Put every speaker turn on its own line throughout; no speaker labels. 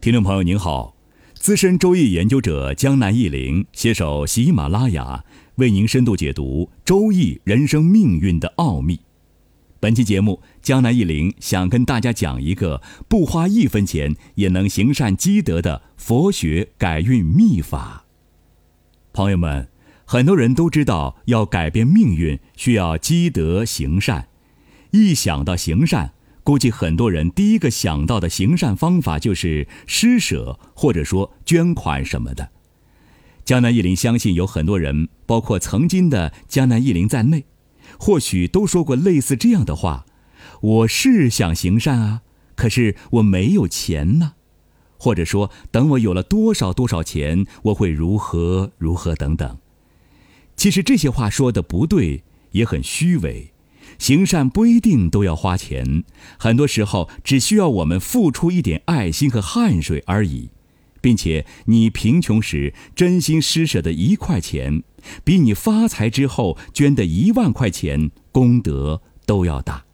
听众朋友您好，资深周易研究者江南忆林携手喜马拉雅为您深度解读周易人生命运的奥秘。本期节目，江南忆林想跟大家讲一个不花一分钱也能行善积德的佛学改运秘法。朋友们，很多人都知道要改变命运需要积德行善，一想到行善。估计很多人第一个想到的行善方法就是施舍，或者说捐款什么的。江南一林相信有很多人，包括曾经的江南一林在内，或许都说过类似这样的话：“我是想行善啊，可是我没有钱呢。”或者说：“等我有了多少多少钱，我会如何如何等等。”其实这些话说的不对，也很虚伪。行善不一定都要花钱，很多时候只需要我们付出一点爱心和汗水而已，并且你贫穷时真心施舍的一块钱，比你发财之后捐的一万块钱功德都要大。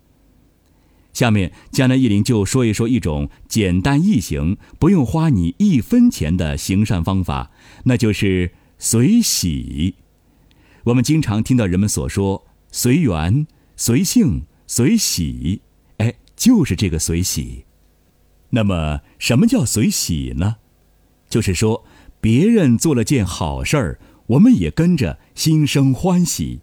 下面江南一林就说一说一种简单易行、不用花你一分钱的行善方法，那就是随喜。我们经常听到人们所说随缘。随性随喜，哎，就是这个随喜。那么，什么叫随喜呢？就是说，别人做了件好事儿，我们也跟着心生欢喜。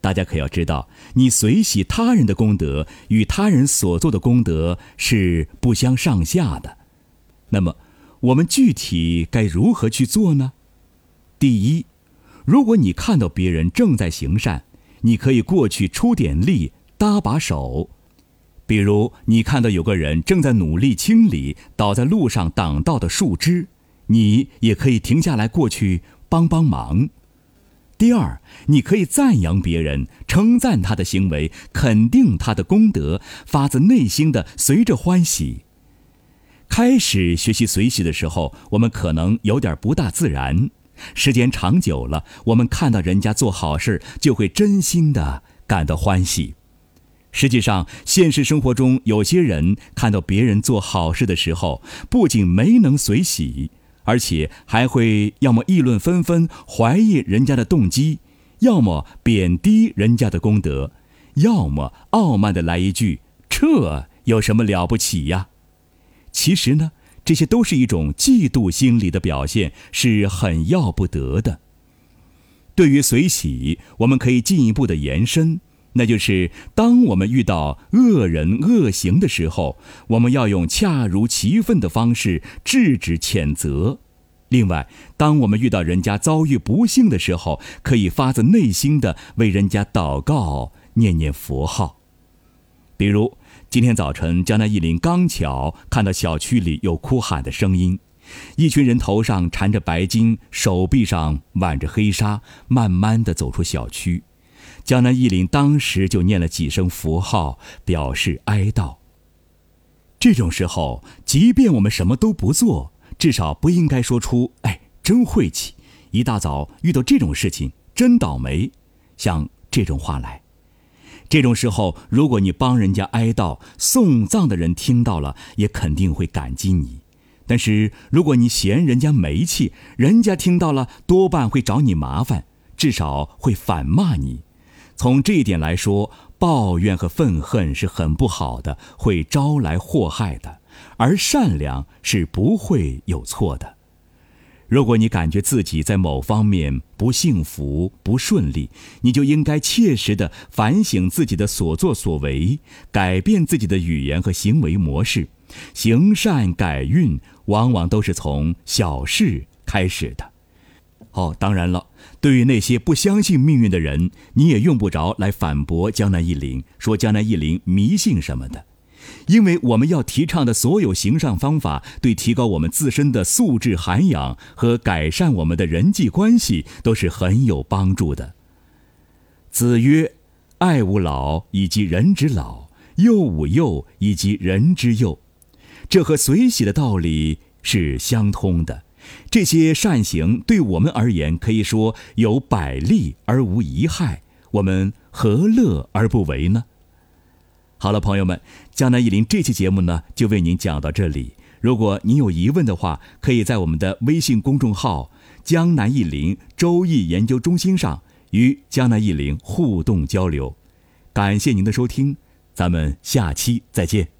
大家可要知道，你随喜他人的功德，与他人所做的功德是不相上下的。那么，我们具体该如何去做呢？第一，如果你看到别人正在行善，你可以过去出点力，搭把手。比如，你看到有个人正在努力清理倒在路上挡道的树枝，你也可以停下来过去帮帮忙。第二，你可以赞扬别人，称赞他的行为，肯定他的功德，发自内心的随着欢喜。开始学习随喜的时候，我们可能有点不大自然。时间长久了，我们看到人家做好事，就会真心的感到欢喜。实际上，现实生活中有些人看到别人做好事的时候，不仅没能随喜，而且还会要么议论纷纷，怀疑人家的动机，要么贬低人家的功德，要么傲慢的来一句：“这有什么了不起呀？”其实呢。这些都是一种嫉妒心理的表现，是很要不得的。对于随喜，我们可以进一步的延伸，那就是当我们遇到恶人恶行的时候，我们要用恰如其分的方式制止谴责。另外，当我们遇到人家遭遇不幸的时候，可以发自内心的为人家祷告，念念佛号，比如。今天早晨，江南一林刚巧看到小区里有哭喊的声音，一群人头上缠着白巾，手臂上挽着黑纱，慢慢的走出小区。江南一林当时就念了几声符号，表示哀悼。这种时候，即便我们什么都不做，至少不应该说出“哎，真晦气，一大早遇到这种事情，真倒霉”，像这种话来。这种时候，如果你帮人家哀悼、送葬的人听到了，也肯定会感激你；但是如果你嫌人家没气，人家听到了多半会找你麻烦，至少会反骂你。从这一点来说，抱怨和愤恨是很不好的，会招来祸害的；而善良是不会有错的。如果你感觉自己在某方面不幸福、不顺利，你就应该切实的反省自己的所作所为，改变自己的语言和行为模式。行善改运，往往都是从小事开始的。哦，当然了，对于那些不相信命运的人，你也用不着来反驳江南一林，说江南一林迷信什么的。因为我们要提倡的所有行善方法，对提高我们自身的素质涵养和改善我们的人际关系都是很有帮助的。子曰：“爱吾老以及人之老，幼吾幼以及人之幼。”这和随喜的道理是相通的。这些善行对我们而言，可以说有百利而无一害。我们何乐而不为呢？好了，朋友们，江南一林这期节目呢，就为您讲到这里。如果您有疑问的话，可以在我们的微信公众号“江南易林周易研究中心”上与江南易林互动交流。感谢您的收听，咱们下期再见。